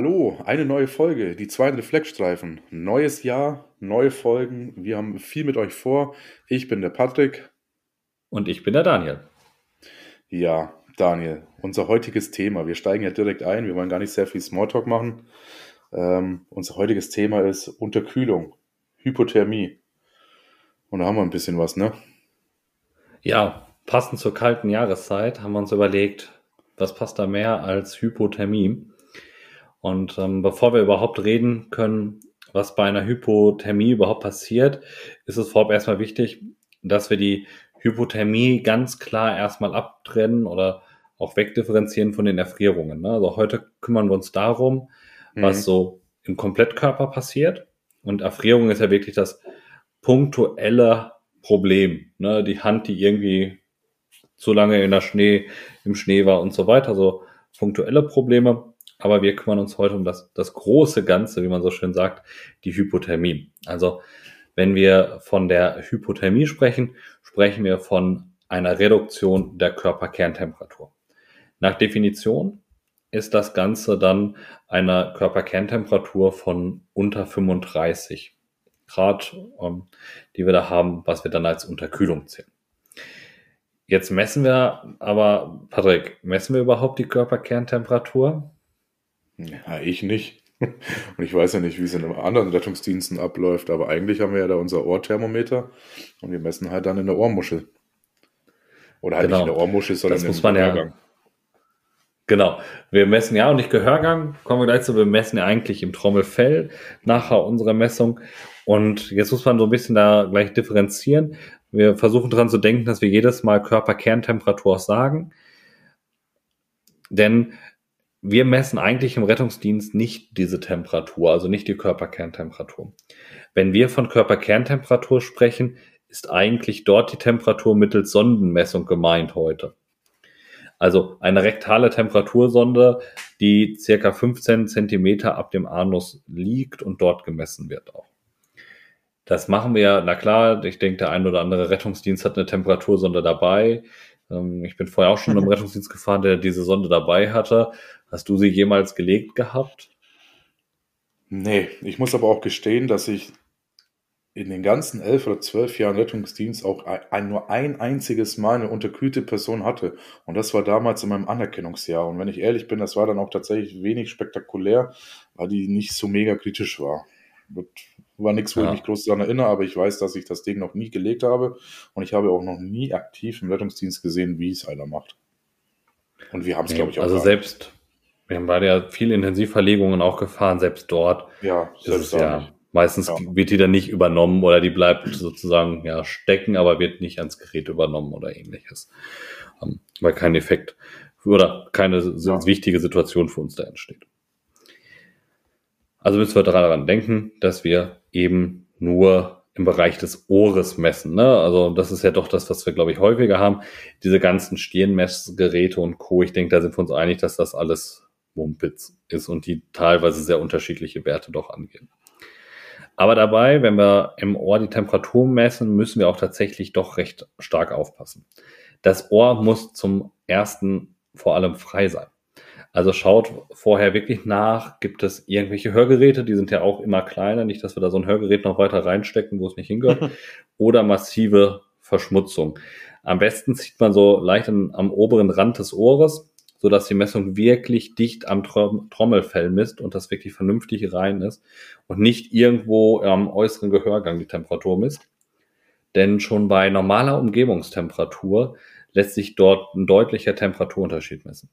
Hallo, eine neue Folge, die zwei Reflexstreifen. Neues Jahr, neue Folgen. Wir haben viel mit euch vor. Ich bin der Patrick. Und ich bin der Daniel. Ja, Daniel, unser heutiges Thema. Wir steigen ja direkt ein. Wir wollen gar nicht sehr viel Smalltalk machen. Ähm, unser heutiges Thema ist Unterkühlung, Hypothermie. Und da haben wir ein bisschen was, ne? Ja, passend zur kalten Jahreszeit haben wir uns überlegt, was passt da mehr als Hypothermie? Und ähm, bevor wir überhaupt reden können, was bei einer Hypothermie überhaupt passiert, ist es vorab erstmal wichtig, dass wir die Hypothermie ganz klar erstmal abtrennen oder auch wegdifferenzieren von den Erfrierungen. Ne? Also heute kümmern wir uns darum, mhm. was so im Komplettkörper passiert. Und Erfrierung ist ja wirklich das punktuelle Problem. Ne? Die Hand, die irgendwie zu lange in der Schnee, im Schnee war und so weiter. So punktuelle Probleme. Aber wir kümmern uns heute um das, das große Ganze, wie man so schön sagt, die Hypothermie. Also wenn wir von der Hypothermie sprechen, sprechen wir von einer Reduktion der Körperkerntemperatur. Nach Definition ist das Ganze dann eine Körperkerntemperatur von unter 35 Grad, ähm, die wir da haben, was wir dann als Unterkühlung zählen. Jetzt messen wir aber, Patrick, messen wir überhaupt die Körperkerntemperatur? Ja, ich nicht. Und ich weiß ja nicht, wie es in anderen Rettungsdiensten abläuft, aber eigentlich haben wir ja da unser Ohrthermometer und wir messen halt dann in der Ohrmuschel. Oder halt genau. nicht in der Ohrmuschel, sondern das muss man Gehörgang. Ja, genau. Wir messen ja auch nicht Gehörgang, kommen wir gleich zu, wir messen ja eigentlich im Trommelfell nachher unsere Messung. Und jetzt muss man so ein bisschen da gleich differenzieren. Wir versuchen daran zu denken, dass wir jedes Mal Körperkerntemperatur sagen. Denn wir messen eigentlich im Rettungsdienst nicht diese Temperatur, also nicht die Körperkerntemperatur. Wenn wir von Körperkerntemperatur sprechen, ist eigentlich dort die Temperatur mittels Sondenmessung gemeint heute. Also eine rektale Temperatursonde, die circa 15 Zentimeter ab dem Anus liegt und dort gemessen wird auch. Das machen wir na klar, ich denke, der ein oder andere Rettungsdienst hat eine Temperatursonde dabei. Ähm, ich bin vorher auch schon im Rettungsdienst gefahren, der diese Sonde dabei hatte. Hast du sie jemals gelegt gehabt? Nee, ich muss aber auch gestehen, dass ich in den ganzen elf oder zwölf Jahren Rettungsdienst auch ein, nur ein einziges Mal eine unterkühlte Person hatte. Und das war damals in meinem Anerkennungsjahr. Und wenn ich ehrlich bin, das war dann auch tatsächlich wenig spektakulär, weil die nicht so mega kritisch war. Das war nichts, wo ja. ich mich groß daran erinnere, aber ich weiß, dass ich das Ding noch nie gelegt habe. Und ich habe auch noch nie aktiv im Rettungsdienst gesehen, wie es einer macht. Und wir haben es, nee, glaube ich, auch. Also selbst, wir haben beide ja viele Intensivverlegungen auch gefahren, selbst dort. Ja, selbst ist ja, meistens ja. wird die dann nicht übernommen oder die bleibt sozusagen ja stecken, aber wird nicht ans Gerät übernommen oder ähnliches. Um, weil kein Effekt oder keine ja. wichtige Situation für uns da entsteht. Also müssen wir daran denken, dass wir eben nur im Bereich des Ohres messen. Ne? Also das ist ja doch das, was wir, glaube ich, häufiger haben. Diese ganzen Stirnmessgeräte und Co. Ich denke, da sind wir uns einig, dass das alles Mumpitz ist und die teilweise sehr unterschiedliche Werte doch angehen. Aber dabei, wenn wir im Ohr die Temperatur messen, müssen wir auch tatsächlich doch recht stark aufpassen. Das Ohr muss zum ersten vor allem frei sein. Also schaut vorher wirklich nach, gibt es irgendwelche Hörgeräte, die sind ja auch immer kleiner, nicht, dass wir da so ein Hörgerät noch weiter reinstecken, wo es nicht hingehört, oder massive Verschmutzung. Am besten zieht man so leicht an, am oberen Rand des Ohres, so dass die Messung wirklich dicht am Trommelfell misst und das wirklich vernünftig rein ist und nicht irgendwo am äußeren Gehörgang die Temperatur misst. Denn schon bei normaler Umgebungstemperatur lässt sich dort ein deutlicher Temperaturunterschied messen.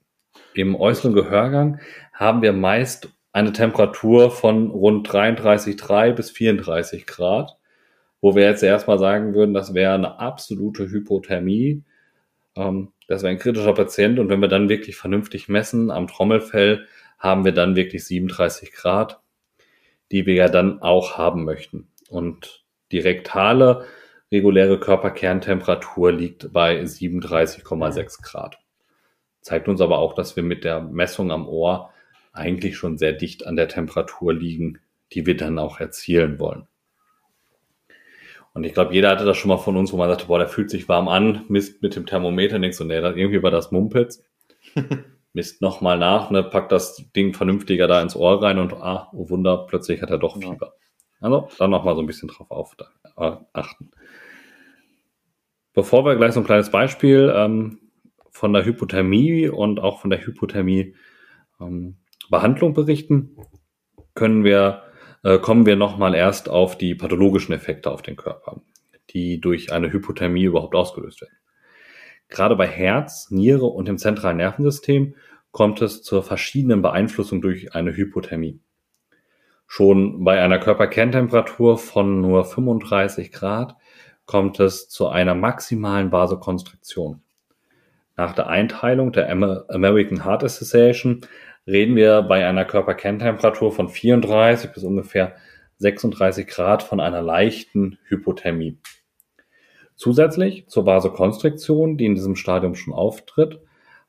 Im äußeren Gehörgang haben wir meist eine Temperatur von rund 33,3 bis 34 Grad, wo wir jetzt erstmal sagen würden, das wäre eine absolute Hypothermie. Ähm, das wäre ein kritischer Patient und wenn wir dann wirklich vernünftig messen am Trommelfell, haben wir dann wirklich 37 Grad, die wir ja dann auch haben möchten. Und die rektale reguläre Körperkerntemperatur liegt bei 37,6 Grad. Zeigt uns aber auch, dass wir mit der Messung am Ohr eigentlich schon sehr dicht an der Temperatur liegen, die wir dann auch erzielen wollen. Und ich glaube, jeder hatte das schon mal von uns, wo man sagte, boah, der fühlt sich warm an, misst mit dem Thermometer, denkst du, nee, irgendwie war das Mumpitz. misst nochmal nach, ne, packt das Ding vernünftiger da ins Ohr rein und ah, oh Wunder, plötzlich hat er doch Fieber. Also dann nochmal so ein bisschen drauf auf, da, äh, achten. Bevor wir gleich so ein kleines Beispiel ähm, von der Hypothermie und auch von der Hypothermie ähm, berichten, können wir, äh, kommen wir nochmal erst auf die pathologischen Effekte auf den Körper, die durch eine Hypothermie überhaupt ausgelöst werden. Gerade bei Herz, Niere und dem zentralen Nervensystem kommt es zur verschiedenen Beeinflussung durch eine Hypothermie. Schon bei einer Körperkerntemperatur von nur 35 Grad kommt es zu einer maximalen Vasokonstriktion. Nach der Einteilung der American Heart Association reden wir bei einer Körperkerntemperatur von 34 bis ungefähr 36 Grad von einer leichten Hypothermie. Zusätzlich zur Vasokonstriktion, die in diesem Stadium schon auftritt,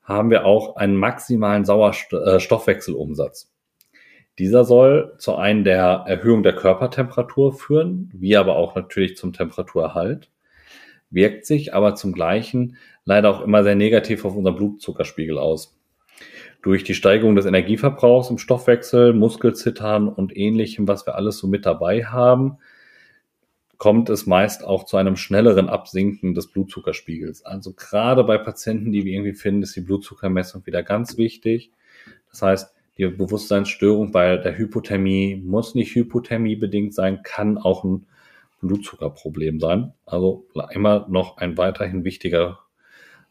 haben wir auch einen maximalen Sauerstoffwechselumsatz. Äh, Dieser soll zu einem der Erhöhung der Körpertemperatur führen, wie aber auch natürlich zum Temperaturerhalt, wirkt sich aber zum Gleichen leider auch immer sehr negativ auf unseren Blutzuckerspiegel aus. Durch die Steigerung des Energieverbrauchs im Stoffwechsel, Muskelzittern und ähnlichem, was wir alles so mit dabei haben, kommt es meist auch zu einem schnelleren Absinken des Blutzuckerspiegels. Also gerade bei Patienten, die wir irgendwie finden, ist die Blutzuckermessung wieder ganz wichtig. Das heißt, die Bewusstseinsstörung bei der Hypothermie muss nicht Hypothermie bedingt sein, kann auch ein Blutzuckerproblem sein. Also immer noch ein weiterhin wichtiger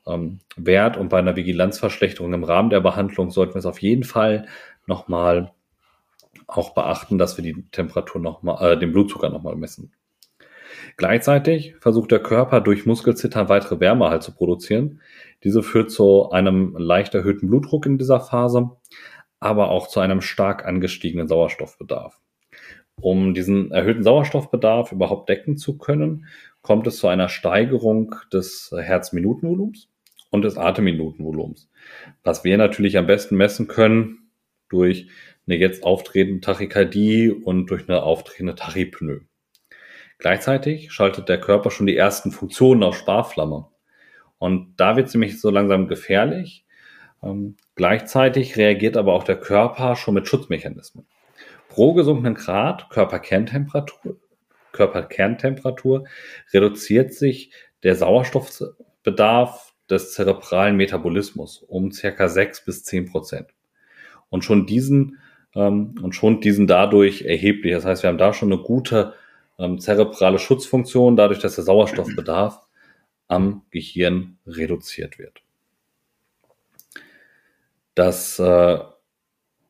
ähm, Wert und bei einer Vigilanzverschlechterung im Rahmen der Behandlung sollten wir es auf jeden Fall nochmal auch beachten, dass wir die Temperatur nochmal, äh, den Blutzucker nochmal messen. Gleichzeitig versucht der Körper durch Muskelzittern weitere Wärme halt zu produzieren. Diese führt zu einem leicht erhöhten Blutdruck in dieser Phase, aber auch zu einem stark angestiegenen Sauerstoffbedarf. Um diesen erhöhten Sauerstoffbedarf überhaupt decken zu können, kommt es zu einer Steigerung des Herzminutenvolumens und des Atemminutenvolumens. Was wir natürlich am besten messen können durch eine jetzt auftretende Tachykardie und durch eine auftretende Tachypnoe. Gleichzeitig schaltet der Körper schon die ersten Funktionen auf Sparflamme. Und da wird es nämlich so langsam gefährlich. Ähm, gleichzeitig reagiert aber auch der Körper schon mit Schutzmechanismen. Pro gesunkenen Grad Körperkerntemperatur, Körperkerntemperatur reduziert sich der Sauerstoffbedarf des zerebralen Metabolismus um circa 6 bis 10 Prozent. Und schon diesen, ähm, und schon diesen dadurch erheblich. Das heißt, wir haben da schon eine gute ähm, zerebrale Schutzfunktion, dadurch, dass der Sauerstoffbedarf am Gehirn reduziert wird. Das äh,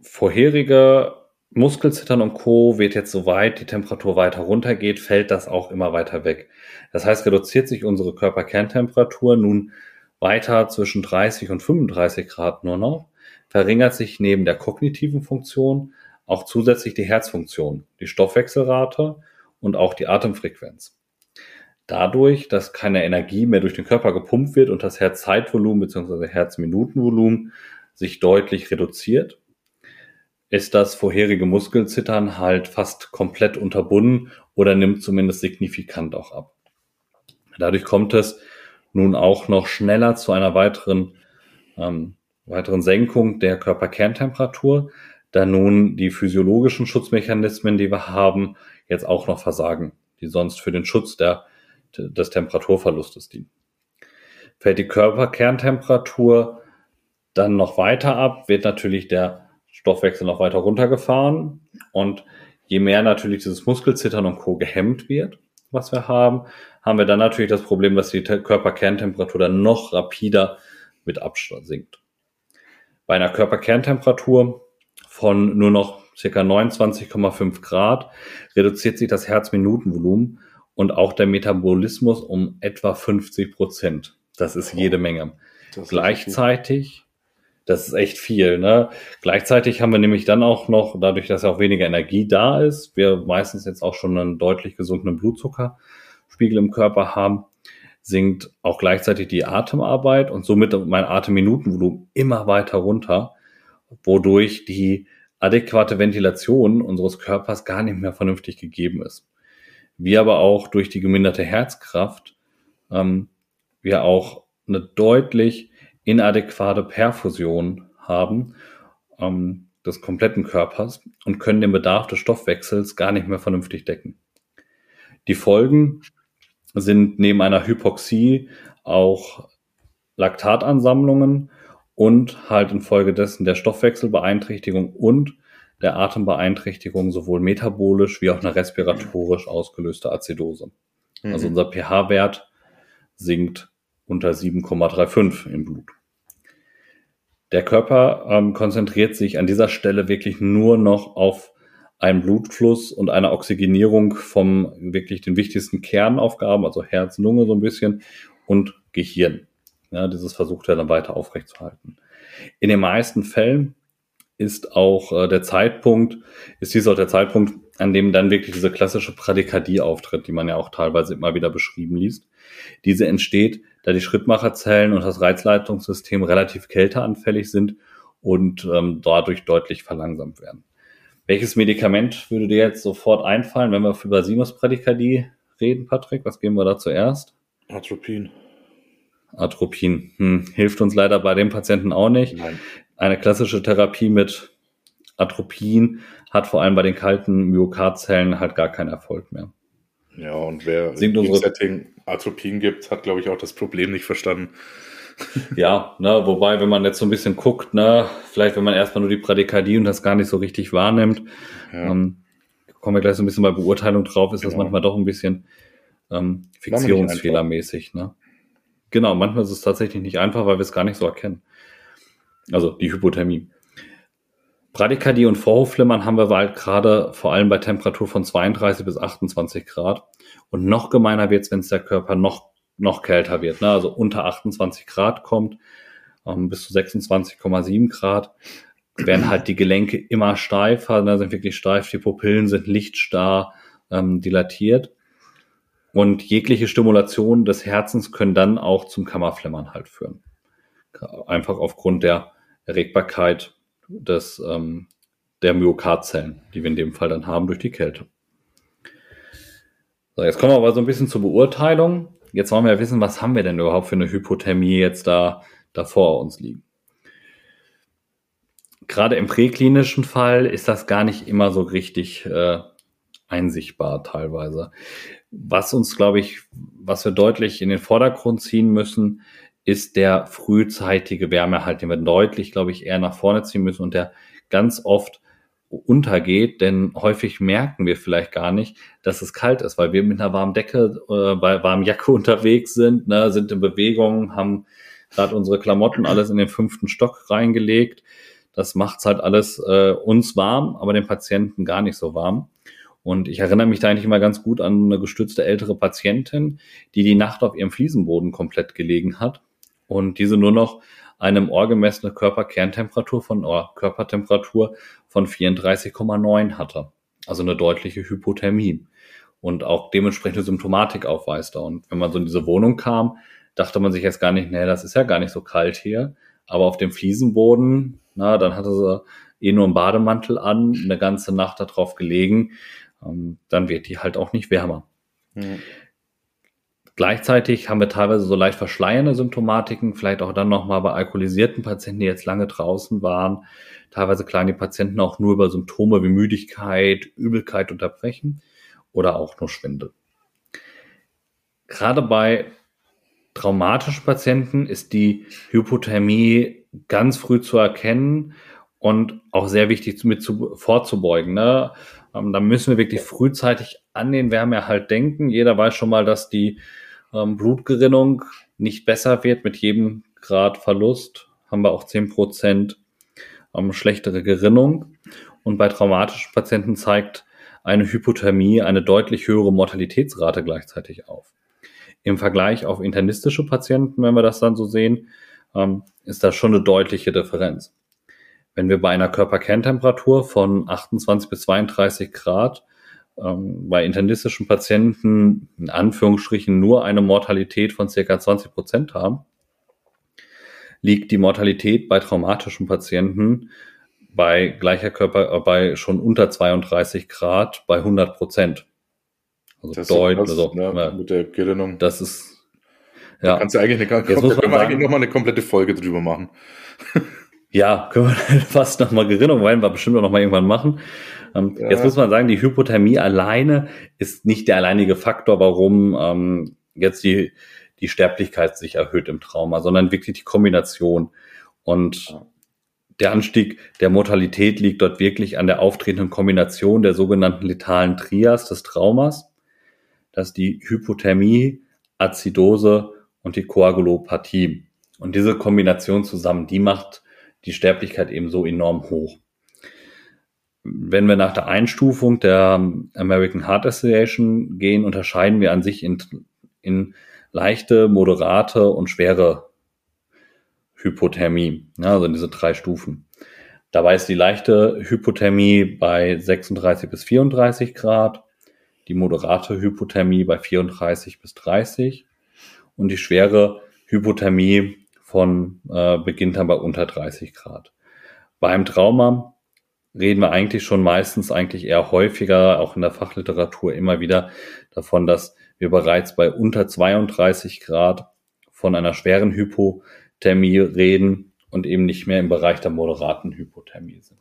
vorherige Muskelzittern und Co. wird jetzt soweit die Temperatur weiter runtergeht, fällt das auch immer weiter weg. Das heißt, reduziert sich unsere Körperkerntemperatur nun weiter zwischen 30 und 35 Grad nur noch, verringert sich neben der kognitiven Funktion auch zusätzlich die Herzfunktion, die Stoffwechselrate und auch die Atemfrequenz. Dadurch, dass keine Energie mehr durch den Körper gepumpt wird und das Herzzeitvolumen bzw. Herzminutenvolumen sich deutlich reduziert, ist das vorherige Muskelzittern halt fast komplett unterbunden oder nimmt zumindest signifikant auch ab. Dadurch kommt es nun auch noch schneller zu einer weiteren, ähm, weiteren Senkung der Körperkerntemperatur, da nun die physiologischen Schutzmechanismen, die wir haben, jetzt auch noch versagen, die sonst für den Schutz der, des Temperaturverlustes dienen. Fällt die Körperkerntemperatur dann noch weiter ab, wird natürlich der Stoffwechsel noch weiter runtergefahren und je mehr natürlich dieses Muskelzittern und Co. gehemmt wird, was wir haben, haben wir dann natürlich das Problem, dass die Körperkerntemperatur dann noch rapider mit Abstand sinkt. Bei einer Körperkerntemperatur von nur noch ca. 29,5 Grad reduziert sich das Herzminutenvolumen und auch der Metabolismus um etwa 50 Prozent. Das ist jede Menge. Gleichzeitig, das ist echt viel, ne? Gleichzeitig haben wir nämlich dann auch noch, dadurch, dass ja auch weniger Energie da ist, wir meistens jetzt auch schon einen deutlich gesunkenen Blutzuckerspiegel im Körper haben, sinkt auch gleichzeitig die Atemarbeit und somit mein Atemminutenvolumen immer weiter runter, wodurch die adäquate Ventilation unseres Körpers gar nicht mehr vernünftig gegeben ist. Wie aber auch durch die geminderte Herzkraft ähm, wir auch eine deutlich inadäquate Perfusion haben ähm, des kompletten Körpers und können den Bedarf des Stoffwechsels gar nicht mehr vernünftig decken. Die Folgen sind neben einer Hypoxie auch Laktatansammlungen und halt infolgedessen der Stoffwechselbeeinträchtigung und der Atembeeinträchtigung sowohl metabolisch wie auch eine respiratorisch ausgelöste Azidose. Mhm. Also unser pH-Wert sinkt unter 7,35 im Blut. Der Körper ähm, konzentriert sich an dieser Stelle wirklich nur noch auf einen Blutfluss und eine Oxygenierung vom wirklich den wichtigsten Kernaufgaben, also Herz, Lunge so ein bisschen und Gehirn. Ja, dieses versucht er dann weiter aufrechtzuerhalten. In den meisten Fällen ist auch äh, der Zeitpunkt, ist dies auch der Zeitpunkt, an dem dann wirklich diese klassische Prädikadie auftritt, die man ja auch teilweise immer wieder beschrieben liest. Diese entsteht, da die Schrittmacherzellen und das Reizleitungssystem relativ kälteanfällig sind und ähm, dadurch deutlich verlangsamt werden. Welches Medikament würde dir jetzt sofort einfallen, wenn wir über Sinusprädikadie reden, Patrick? Was geben wir da zuerst? Atropin. Atropin. Hm, hilft uns leider bei dem Patienten auch nicht. Nein. Eine klassische Therapie mit Atropin hat vor allem bei den kalten Myokardzellen halt gar keinen Erfolg mehr. Ja, und wer im Setting Atropin gibt, hat, glaube ich, auch das Problem nicht verstanden. ja, ne, wobei, wenn man jetzt so ein bisschen guckt, ne, vielleicht wenn man erstmal nur die Prädikadie und das gar nicht so richtig wahrnimmt, ja. ähm, kommen wir gleich so ein bisschen bei Beurteilung drauf, ist genau. das manchmal doch ein bisschen ähm, fixierungsfehlermäßig. Ne? Genau, manchmal ist es tatsächlich nicht einfach, weil wir es gar nicht so erkennen. Also die Hypothermie. Bradykardie und Vorhofflimmern haben wir halt gerade vor allem bei Temperatur von 32 bis 28 Grad. Und noch gemeiner wird es, wenn es der Körper noch, noch kälter wird. Ne? Also unter 28 Grad kommt, ähm, bis zu 26,7 Grad, werden halt die Gelenke immer steifer, ne? sind wirklich steif, die Pupillen sind lichtstarr, ähm, dilatiert. Und jegliche Stimulation des Herzens können dann auch zum Kammerflimmern halt führen. Einfach aufgrund der Erregbarkeit des, ähm, der Myokardzellen, die wir in dem Fall dann haben durch die Kälte. So, jetzt kommen wir aber so ein bisschen zur Beurteilung. Jetzt wollen wir ja wissen, was haben wir denn überhaupt für eine Hypothermie jetzt da, da vor uns liegen. Gerade im präklinischen Fall ist das gar nicht immer so richtig äh, einsichtbar teilweise. Was uns, glaube ich, was wir deutlich in den Vordergrund ziehen müssen, ist der frühzeitige Wärmehalt, den wir deutlich, glaube ich, eher nach vorne ziehen müssen und der ganz oft untergeht, denn häufig merken wir vielleicht gar nicht, dass es kalt ist, weil wir mit einer warmen Decke, äh, bei warmen Jacke unterwegs sind, ne, sind in Bewegung, haben gerade unsere Klamotten alles in den fünften Stock reingelegt. Das macht's halt alles äh, uns warm, aber den Patienten gar nicht so warm. Und ich erinnere mich da eigentlich immer ganz gut an eine gestützte ältere Patientin, die die Nacht auf ihrem Fliesenboden komplett gelegen hat und diese nur noch eine im Ohr gemessene Körperkerntemperatur von oder Körpertemperatur von 34,9 hatte. Also eine deutliche Hypothermie und auch dementsprechende Symptomatik aufweiste. Und wenn man so in diese Wohnung kam, dachte man sich jetzt gar nicht, nee, das ist ja gar nicht so kalt hier. Aber auf dem Fliesenboden, na, dann hatte sie eh nur einen Bademantel an, eine ganze Nacht darauf gelegen ähm, dann wird die halt auch nicht wärmer. Mhm. Gleichzeitig haben wir teilweise so leicht verschleiernde Symptomatiken, vielleicht auch dann nochmal bei alkoholisierten Patienten, die jetzt lange draußen waren. Teilweise klagen die Patienten auch nur über Symptome wie Müdigkeit, Übelkeit, Unterbrechen oder auch nur Schwindel. Gerade bei traumatischen Patienten ist die Hypothermie ganz früh zu erkennen und auch sehr wichtig mit zu, vorzubeugen. Ne? Ähm, da müssen wir wirklich frühzeitig an den Wärmeerhalt denken. Jeder weiß schon mal, dass die ähm, Blutgerinnung nicht besser wird mit jedem Grad Verlust. Haben wir auch zehn Prozent ähm, schlechtere Gerinnung. Und bei traumatischen Patienten zeigt eine Hypothermie eine deutlich höhere Mortalitätsrate gleichzeitig auf. Im Vergleich auf internistische Patienten, wenn wir das dann so sehen, ähm, ist das schon eine deutliche Differenz. Wenn wir bei einer Körperkerntemperatur von 28 bis 32 Grad ähm, bei internistischen Patienten in Anführungsstrichen nur eine Mortalität von circa 20 Prozent haben, liegt die Mortalität bei traumatischen Patienten bei gleicher Körper, äh, bei schon unter 32 Grad bei 100 Prozent. Also das deutlich, also, ne, mit der Gerinnung. Das ist, ja. Da kannst du eigentlich eine, jetzt muss man sagen, eigentlich noch mal eine komplette Folge drüber machen. Ja, können wir fast nochmal Gerinnung, wollen wir bestimmt auch nochmal irgendwann machen. Ähm, ja. Jetzt muss man sagen, die Hypothermie alleine ist nicht der alleinige Faktor, warum ähm, jetzt die, die Sterblichkeit sich erhöht im Trauma, sondern wirklich die Kombination. Und ja. der Anstieg der Mortalität liegt dort wirklich an der auftretenden Kombination der sogenannten letalen Trias des Traumas. Das ist die Hypothermie, Azidose und die Koagulopathie. Und diese Kombination zusammen, die macht die Sterblichkeit eben so enorm hoch. Wenn wir nach der Einstufung der American Heart Association gehen, unterscheiden wir an sich in, in leichte, moderate und schwere Hypothermie, ja, also in diese drei Stufen. Dabei ist die leichte Hypothermie bei 36 bis 34 Grad, die moderate Hypothermie bei 34 bis 30 und die schwere Hypothermie von äh, beginnt dann bei unter 30 Grad. Beim Trauma reden wir eigentlich schon meistens eigentlich eher häufiger, auch in der Fachliteratur immer wieder davon, dass wir bereits bei unter 32 Grad von einer schweren Hypothermie reden und eben nicht mehr im Bereich der moderaten Hypothermie sind.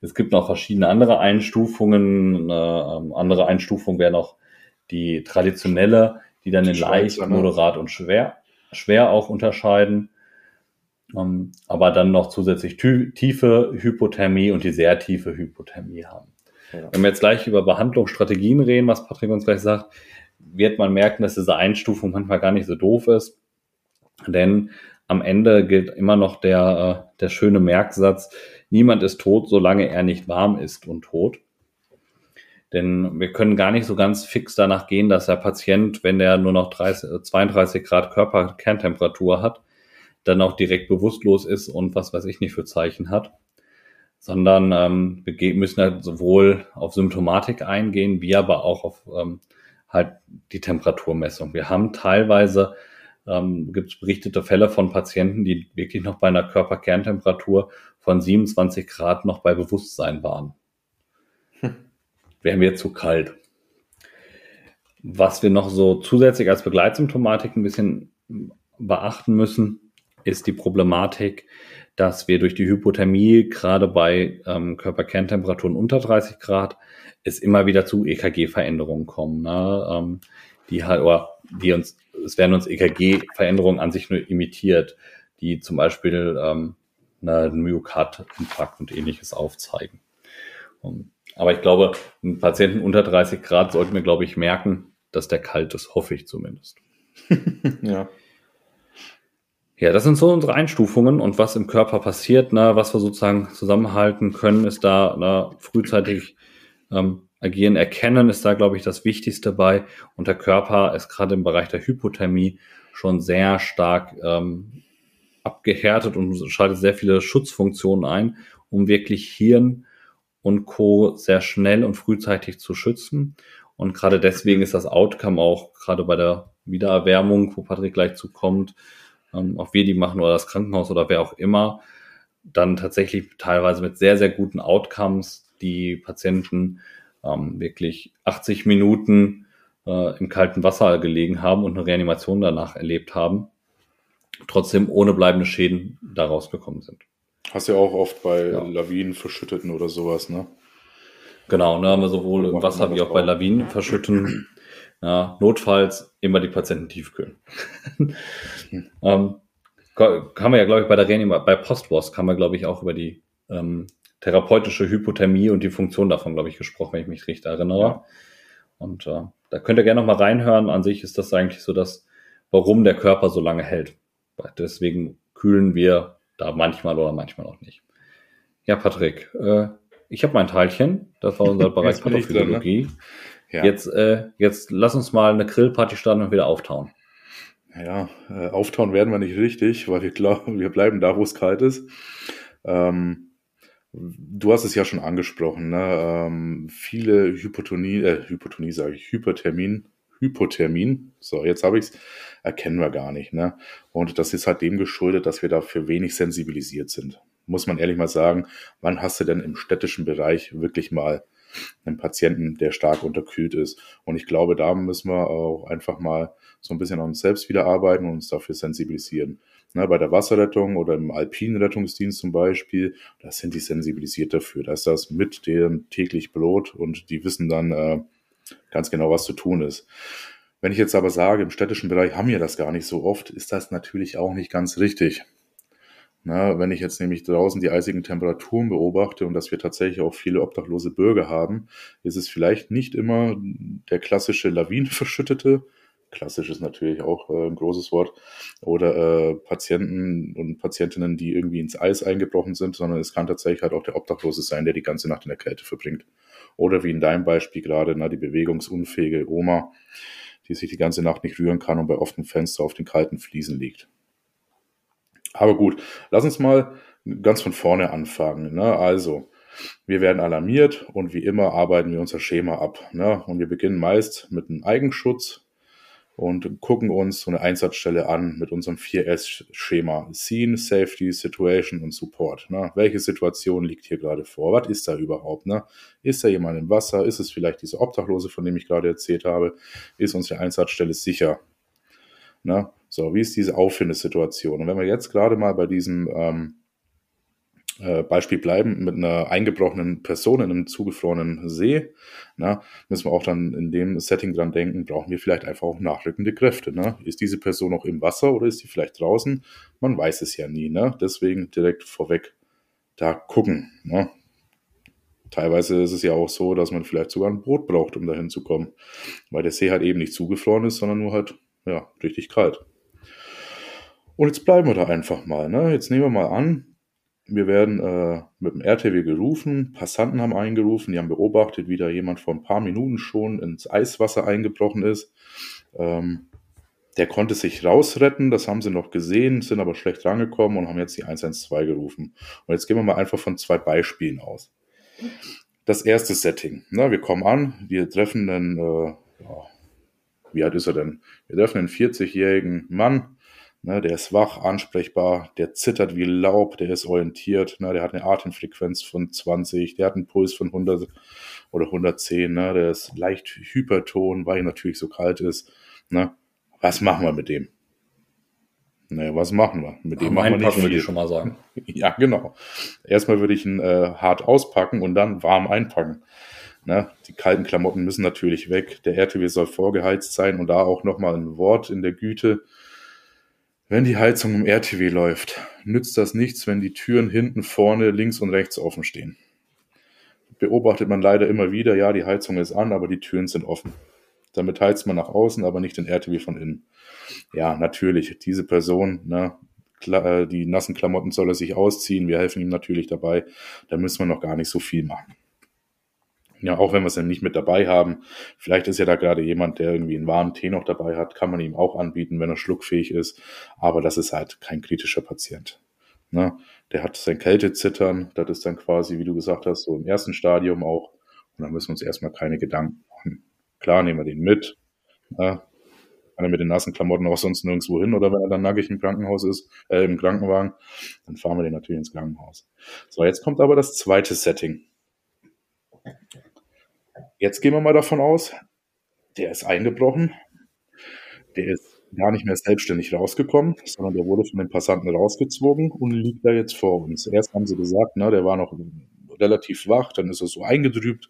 Es gibt noch verschiedene andere Einstufungen. Eine andere Einstufung wäre noch die traditionelle, die dann in leicht, ne? moderat und schwer schwer auch unterscheiden. Ähm, aber dann noch zusätzlich tiefe Hypothermie und die sehr tiefe Hypothermie haben. Ja. Wenn wir jetzt gleich über Behandlungsstrategien reden, was Patrick uns gleich sagt, wird man merken, dass diese Einstufung manchmal gar nicht so doof ist. Denn am Ende gilt immer noch der, äh, der schöne Merksatz, niemand ist tot, solange er nicht warm ist und tot. Denn wir können gar nicht so ganz fix danach gehen, dass der Patient, wenn der nur noch 30, 32 Grad Körperkerntemperatur hat, dann auch direkt bewusstlos ist und was weiß ich nicht für Zeichen hat. Sondern ähm, wir müssen halt sowohl auf Symptomatik eingehen, wie aber auch auf ähm, halt die Temperaturmessung. Wir haben teilweise, ähm, gibt es berichtete Fälle von Patienten, die wirklich noch bei einer Körperkerntemperatur von 27 Grad noch bei Bewusstsein waren wäre mir zu kalt. Was wir noch so zusätzlich als Begleitsymptomatik ein bisschen beachten müssen, ist die Problematik, dass wir durch die Hypothermie gerade bei ähm, Körperkerntemperaturen unter 30 Grad es immer wieder zu EKG-Veränderungen kommen, ne? ähm, die halt, oder die uns, es werden uns EKG-Veränderungen an sich nur imitiert, die zum Beispiel ähm, einen Myokardinfarkt und ähnliches aufzeigen. Und aber ich glaube, einen Patienten unter 30 Grad sollten wir, glaube ich, merken, dass der kalt ist, hoffe ich zumindest. ja. Ja, das sind so unsere Einstufungen und was im Körper passiert, na, was wir sozusagen zusammenhalten können, ist da na, frühzeitig ähm, agieren, erkennen ist da, glaube ich, das Wichtigste bei. Und der Körper ist gerade im Bereich der Hypothermie schon sehr stark ähm, abgehärtet und schaltet sehr viele Schutzfunktionen ein, um wirklich Hirn und Co. sehr schnell und frühzeitig zu schützen. Und gerade deswegen ist das Outcome auch gerade bei der Wiedererwärmung, wo Patrick gleich zukommt, ähm, ob wir die machen oder das Krankenhaus oder wer auch immer, dann tatsächlich teilweise mit sehr, sehr guten Outcomes die Patienten ähm, wirklich 80 Minuten äh, im kalten Wasser gelegen haben und eine Reanimation danach erlebt haben, trotzdem ohne bleibende Schäden daraus gekommen sind. Hast ja auch oft bei ja. Lawinen verschütteten oder sowas, ne? Genau, ne, haben wir sowohl im Wasser wie auch bei Lawinen verschütten. Ja, notfalls immer die Patienten tiefkühlen. Hm. ähm, kann man ja, glaube ich, bei der Reanimation, bei Postwurst kann man, glaube ich, auch über die ähm, therapeutische Hypothermie und die Funktion davon, glaube ich, gesprochen, wenn ich mich richtig erinnere. Ja. Und äh, da könnt ihr gerne noch mal reinhören. An sich ist das eigentlich so das, warum der Körper so lange hält. Deswegen kühlen wir da manchmal oder manchmal auch nicht. Ja, Patrick, äh, ich habe mein Teilchen. Das war unser Bereich Pathophysiologie. Ne? Ja. Jetzt, äh, jetzt lass uns mal eine Grillparty starten und wieder auftauen. Ja, äh, auftauen werden wir nicht richtig, weil wir glauben, wir bleiben da, wo es kalt ist. Ähm, du hast es ja schon angesprochen, ne? ähm, viele Hypotonie, äh, Hypotonie sage ich, Hypertermin, Hypothermin, so jetzt habe ich es, erkennen wir gar nicht. Ne? Und das ist halt dem geschuldet, dass wir dafür wenig sensibilisiert sind. Muss man ehrlich mal sagen, wann hast du denn im städtischen Bereich wirklich mal einen Patienten, der stark unterkühlt ist? Und ich glaube, da müssen wir auch einfach mal so ein bisschen an uns selbst wieder arbeiten und uns dafür sensibilisieren. Ne, bei der Wasserrettung oder im alpinen Rettungsdienst zum Beispiel, da sind die sensibilisiert dafür. Da ist das mit dem täglich Brot und die wissen dann äh, ganz genau, was zu tun ist. Wenn ich jetzt aber sage, im städtischen Bereich haben wir das gar nicht so oft, ist das natürlich auch nicht ganz richtig. Na, wenn ich jetzt nämlich draußen die eisigen Temperaturen beobachte und dass wir tatsächlich auch viele obdachlose Bürger haben, ist es vielleicht nicht immer der klassische Lawinenverschüttete, klassisch ist natürlich auch äh, ein großes Wort, oder äh, Patienten und Patientinnen, die irgendwie ins Eis eingebrochen sind, sondern es kann tatsächlich halt auch der Obdachlose sein, der die ganze Nacht in der Kälte verbringt. Oder wie in deinem Beispiel gerade, na, die bewegungsunfähige Oma, die sich die ganze Nacht nicht rühren kann und bei offenem Fenster auf den kalten Fliesen liegt. Aber gut, lass uns mal ganz von vorne anfangen. Ne? Also, wir werden alarmiert und wie immer arbeiten wir unser Schema ab. Ne? Und wir beginnen meist mit einem Eigenschutz und gucken uns so eine Einsatzstelle an mit unserem 4S-Schema. Scene, Safety, Situation und Support. Ne? Welche Situation liegt hier gerade vor? Was ist da überhaupt? Ne? Ist da jemand im Wasser? Ist es vielleicht diese Obdachlose, von dem ich gerade erzählt habe? Ist unsere Einsatzstelle sicher? Ne? So, wie ist diese Auffindesituation? Und wenn wir jetzt gerade mal bei diesem ähm, äh, Beispiel bleiben, mit einer eingebrochenen Person in einem zugefrorenen See, na, müssen wir auch dann in dem Setting dran denken, brauchen wir vielleicht einfach auch nachrückende Kräfte. Ne? Ist diese Person noch im Wasser oder ist sie vielleicht draußen? Man weiß es ja nie. Ne? Deswegen direkt vorweg da gucken. Ne? Teilweise ist es ja auch so, dass man vielleicht sogar ein Boot braucht, um dahin zu kommen, weil der See halt eben nicht zugefroren ist, sondern nur halt ja, richtig kalt. Und jetzt bleiben wir da einfach mal. Ne? Jetzt nehmen wir mal an, wir werden äh, mit dem RTW gerufen, Passanten haben eingerufen, die haben beobachtet, wie da jemand vor ein paar Minuten schon ins Eiswasser eingebrochen ist. Ähm, der konnte sich rausretten, das haben sie noch gesehen, sind aber schlecht rangekommen und haben jetzt die 112 gerufen. Und jetzt gehen wir mal einfach von zwei Beispielen aus. Das erste Setting. Na, wir kommen an, wir treffen einen, äh, ja, wie alt ist er denn? Wir treffen einen 40-jährigen Mann, Ne, der ist wach, ansprechbar, der zittert wie Laub, der ist orientiert, ne, der hat eine Atemfrequenz von 20, der hat einen Puls von 100 oder 110, ne, der ist leicht hyperton, weil er natürlich so kalt ist. Ne. Was machen wir mit dem? Naja, was machen wir? Mit dem machen wir nicht viel. würde ich schon mal sagen. Ja, genau. Erstmal würde ich ihn äh, hart auspacken und dann warm einpacken. Ne? Die kalten Klamotten müssen natürlich weg. Der RTW soll vorgeheizt sein und da auch nochmal ein Wort in der Güte. Wenn die Heizung im RTW läuft, nützt das nichts, wenn die Türen hinten, vorne, links und rechts offen stehen. Beobachtet man leider immer wieder, ja, die Heizung ist an, aber die Türen sind offen. Damit heizt man nach außen, aber nicht den RTW von innen. Ja, natürlich, diese Person, ne, äh, die nassen Klamotten soll er sich ausziehen, wir helfen ihm natürlich dabei, da müssen wir noch gar nicht so viel machen. Ja, auch wenn wir es dann nicht mit dabei haben. Vielleicht ist ja da gerade jemand, der irgendwie einen warmen Tee noch dabei hat, kann man ihm auch anbieten, wenn er schluckfähig ist. Aber das ist halt kein kritischer Patient. Ne? Der hat sein Kältezittern, das ist dann quasi, wie du gesagt hast, so im ersten Stadium auch. Und da müssen wir uns erstmal keine Gedanken machen. Klar, nehmen wir den mit. Ne? Kann er mit den nassen Klamotten auch sonst nirgendwo hin oder wenn er dann nackig im Krankenhaus ist, äh, im Krankenwagen, dann fahren wir den natürlich ins Krankenhaus. So, jetzt kommt aber das zweite Setting. Jetzt gehen wir mal davon aus, der ist eingebrochen, der ist gar nicht mehr selbstständig rausgekommen, sondern der wurde von den Passanten rausgezogen und liegt da jetzt vor uns. Erst haben sie gesagt, ne, der war noch relativ wach, dann ist er so eingedrückt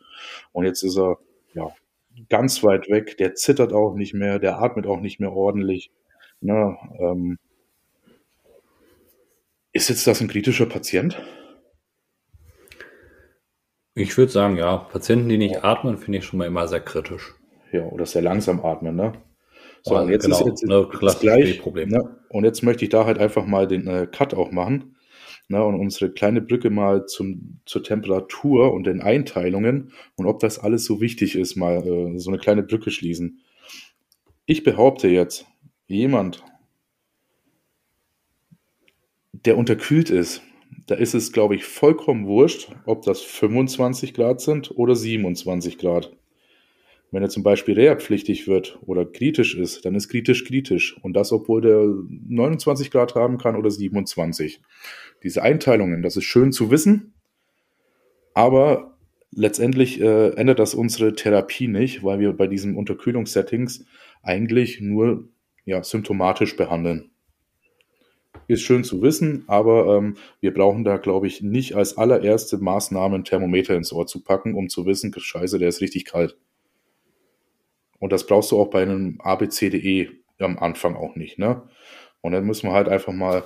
und jetzt ist er ja ganz weit weg. Der zittert auch nicht mehr, der atmet auch nicht mehr ordentlich. Ne, ähm, ist jetzt das ein kritischer Patient? Ich würde sagen, ja. Patienten, die nicht atmen, finde ich schon mal immer sehr kritisch. Ja, oder sehr langsam atmen, ne? So, und jetzt genau, ist jetzt ne, das gleich. Problem. Ne? Und jetzt möchte ich da halt einfach mal den äh, Cut auch machen. Ne, und unsere kleine Brücke mal zum, zur Temperatur und den Einteilungen und ob das alles so wichtig ist, mal äh, so eine kleine Brücke schließen. Ich behaupte jetzt, jemand, der unterkühlt ist, da ist es, glaube ich, vollkommen wurscht, ob das 25 Grad sind oder 27 Grad. Wenn er zum Beispiel reha-pflichtig wird oder kritisch ist, dann ist kritisch kritisch. Und das, obwohl der 29 Grad haben kann oder 27. Diese Einteilungen, das ist schön zu wissen, aber letztendlich äh, ändert das unsere Therapie nicht, weil wir bei diesen Unterkühlungssettings eigentlich nur ja, symptomatisch behandeln. Ist schön zu wissen, aber ähm, wir brauchen da, glaube ich, nicht als allererste Maßnahme ein Thermometer ins Ohr zu packen, um zu wissen, scheiße, der ist richtig kalt. Und das brauchst du auch bei einem ABCDE am Anfang auch nicht. Ne? Und dann müssen wir halt einfach mal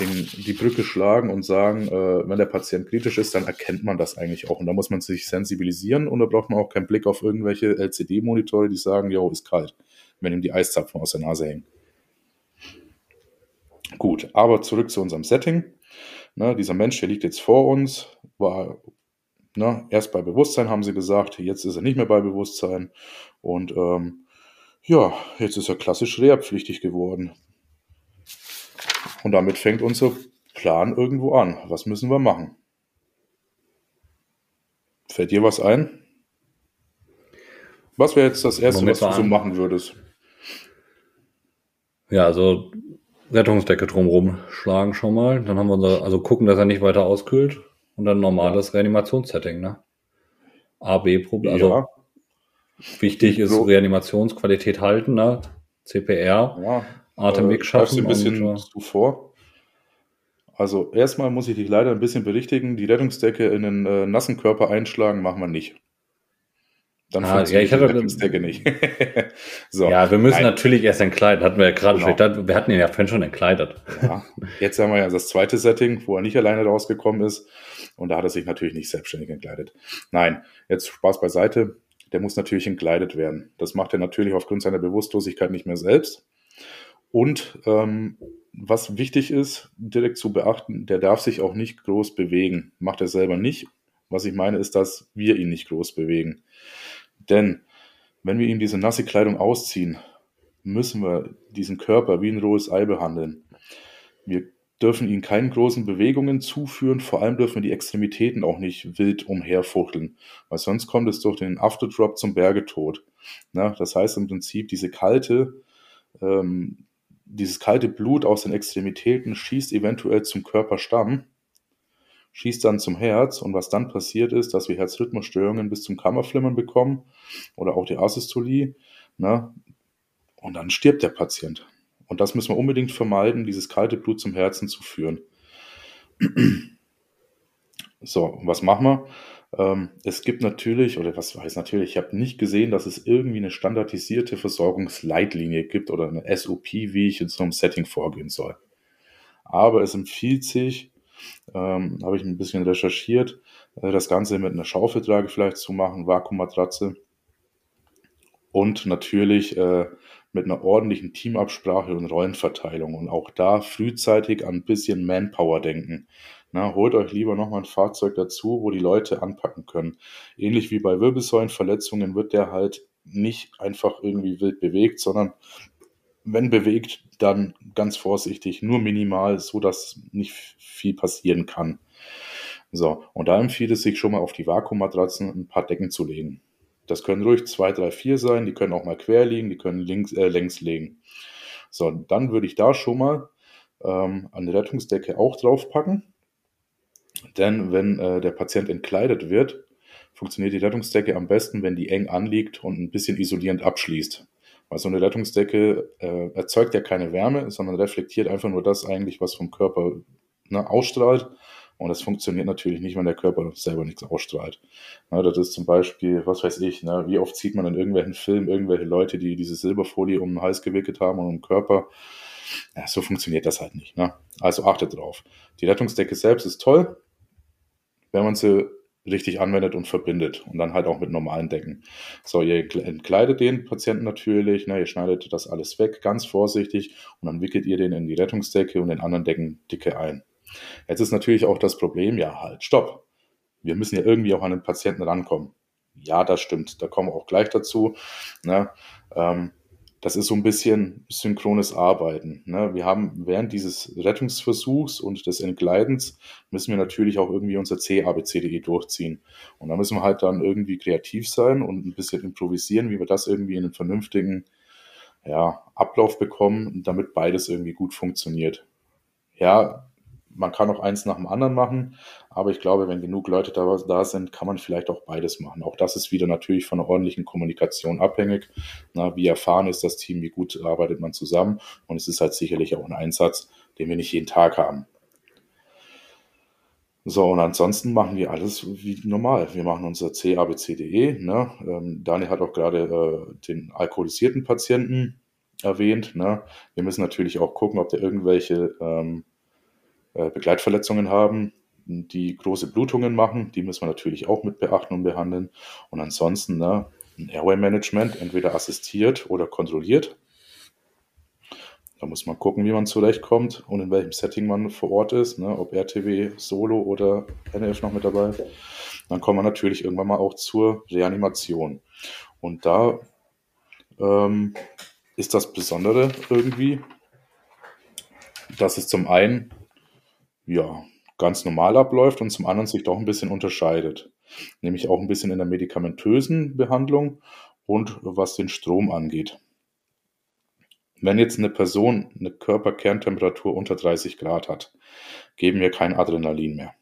den, die Brücke schlagen und sagen, äh, wenn der Patient kritisch ist, dann erkennt man das eigentlich auch. Und da muss man sich sensibilisieren und da braucht man auch keinen Blick auf irgendwelche LCD-Monitore, die sagen, jo, ist kalt, wenn ihm die Eiszapfen aus der Nase hängen. Gut, aber zurück zu unserem Setting. Ne, dieser Mensch, der liegt jetzt vor uns, war ne, erst bei Bewusstsein, haben sie gesagt, jetzt ist er nicht mehr bei Bewusstsein. Und ähm, ja, jetzt ist er klassisch rehabpflichtig geworden. Und damit fängt unser Plan irgendwo an. Was müssen wir machen? Fällt dir was ein? Was wäre jetzt das Erste, Moment was du so machen würdest? Ja, also Rettungsdecke drumherum schlagen schon mal. Dann haben wir unser, also gucken, dass er nicht weiter auskühlt. Und dann normales Reanimationssetting, ne? A-B-Problem. Also ja. wichtig ist so. Reanimationsqualität halten, ne? CPR. Ja. Atemweg schaffen. Äh, ein bisschen und, zu vor. Also erstmal muss ich dich leider ein bisschen berichtigen. Die Rettungsdecke in den äh, nassen Körper einschlagen machen wir nicht. Dann ah, ja, ich hatte Rettungsdecke nicht. so, ja, wir müssen nein. natürlich erst entkleiden. Hatten wir ja gerade genau. schon. Wir hatten ihn ja vorhin schon entkleidet. Ja, jetzt haben wir ja das zweite Setting, wo er nicht alleine rausgekommen ist. Und da hat er sich natürlich nicht selbstständig entkleidet. Nein, jetzt Spaß beiseite. Der muss natürlich entkleidet werden. Das macht er natürlich aufgrund seiner Bewusstlosigkeit nicht mehr selbst. Und ähm, was wichtig ist, direkt zu beachten, der darf sich auch nicht groß bewegen. Macht er selber nicht. Was ich meine, ist, dass wir ihn nicht groß bewegen. Denn wenn wir ihm diese nasse Kleidung ausziehen, müssen wir diesen Körper wie ein rohes Ei behandeln. Wir dürfen ihn keinen großen Bewegungen zuführen, vor allem dürfen wir die Extremitäten auch nicht wild umherfuchteln, weil sonst kommt es durch den Afterdrop zum Bergetod. Na, das heißt im Prinzip, diese kalte, ähm, dieses kalte Blut aus den Extremitäten schießt eventuell zum Körperstamm, schießt dann zum Herz und was dann passiert ist, dass wir Herzrhythmusstörungen bis zum Kammerflimmern bekommen oder auch die Asystolie. Ne? Und dann stirbt der Patient. Und das müssen wir unbedingt vermeiden, dieses kalte Blut zum Herzen zu führen. So, was machen wir? Ähm, es gibt natürlich, oder was weiß natürlich, ich habe nicht gesehen, dass es irgendwie eine standardisierte Versorgungsleitlinie gibt oder eine SOP, wie ich in so einem Setting vorgehen soll. Aber es empfiehlt sich, ähm, habe ich ein bisschen recherchiert, äh, das Ganze mit einer Schaufeltrage vielleicht zu machen, Vakuummatratze und natürlich äh, mit einer ordentlichen Teamabsprache und Rollenverteilung und auch da frühzeitig an ein bisschen Manpower denken. Na, holt euch lieber nochmal ein Fahrzeug dazu, wo die Leute anpacken können. Ähnlich wie bei Wirbelsäulenverletzungen wird der halt nicht einfach irgendwie wild bewegt, sondern wenn bewegt, dann ganz vorsichtig, nur minimal, so dass nicht viel passieren kann. So, und da empfiehlt es sich schon mal auf die Vakuummatratzen ein paar Decken zu legen. Das können ruhig zwei, drei, vier sein, die können auch mal quer liegen, die können links, äh, längs liegen. So, dann würde ich da schon mal ähm, eine Rettungsdecke auch draufpacken. Denn wenn äh, der Patient entkleidet wird, funktioniert die Rettungsdecke am besten, wenn die eng anliegt und ein bisschen isolierend abschließt. Weil so eine Rettungsdecke äh, erzeugt ja keine Wärme, sondern reflektiert einfach nur das eigentlich, was vom Körper ne, ausstrahlt. Und das funktioniert natürlich nicht, wenn der Körper selber nichts ausstrahlt. Na, das ist zum Beispiel, was weiß ich, ne, wie oft sieht man in irgendwelchen Filmen irgendwelche Leute, die diese Silberfolie um den Hals gewickelt haben und um den Körper. Ja, so funktioniert das halt nicht. Ne? Also achtet drauf. Die Rettungsdecke selbst ist toll, wenn man sie richtig anwendet und verbindet und dann halt auch mit normalen Decken. So, ihr entkleidet den Patienten natürlich, ne, ihr schneidet das alles weg, ganz vorsichtig und dann wickelt ihr den in die Rettungsdecke und den anderen Decken dicke ein. Jetzt ist natürlich auch das Problem, ja halt, stopp. Wir müssen ja irgendwie auch an den Patienten rankommen. Ja, das stimmt, da kommen wir auch gleich dazu. Ne? Ähm, das ist so ein bisschen synchrones Arbeiten. Ne? Wir haben während dieses Rettungsversuchs und des Entgleitens müssen wir natürlich auch irgendwie unser C-ABCDE durchziehen. Und da müssen wir halt dann irgendwie kreativ sein und ein bisschen improvisieren, wie wir das irgendwie in einen vernünftigen ja, Ablauf bekommen, damit beides irgendwie gut funktioniert. Ja, man kann auch eins nach dem anderen machen, aber ich glaube, wenn genug Leute da, da sind, kann man vielleicht auch beides machen. Auch das ist wieder natürlich von einer ordentlichen Kommunikation abhängig. Na, wie erfahren ist das Team, wie gut arbeitet man zusammen und es ist halt sicherlich auch ein Einsatz, den wir nicht jeden Tag haben. So, und ansonsten machen wir alles wie normal. Wir machen unser CABCDE. Ne? Ähm, Daniel hat auch gerade äh, den alkoholisierten Patienten erwähnt. Ne? Wir müssen natürlich auch gucken, ob der irgendwelche ähm, äh, Begleitverletzungen haben, die große Blutungen machen. Die müssen wir natürlich auch mit beachten und behandeln. Und ansonsten ne, ein Airway-Management, entweder assistiert oder kontrolliert. Da muss man gucken, wie man zurechtkommt und in welchem Setting man vor Ort ist, ne, ob RTW Solo oder NF noch mit dabei. Dann kommen wir natürlich irgendwann mal auch zur Reanimation. Und da ähm, ist das Besondere irgendwie, dass es zum einen ja, ganz normal abläuft und zum anderen sich doch ein bisschen unterscheidet. Nämlich auch ein bisschen in der medikamentösen Behandlung und was den Strom angeht. Wenn jetzt eine Person eine Körperkerntemperatur unter 30 Grad hat, geben wir kein Adrenalin mehr.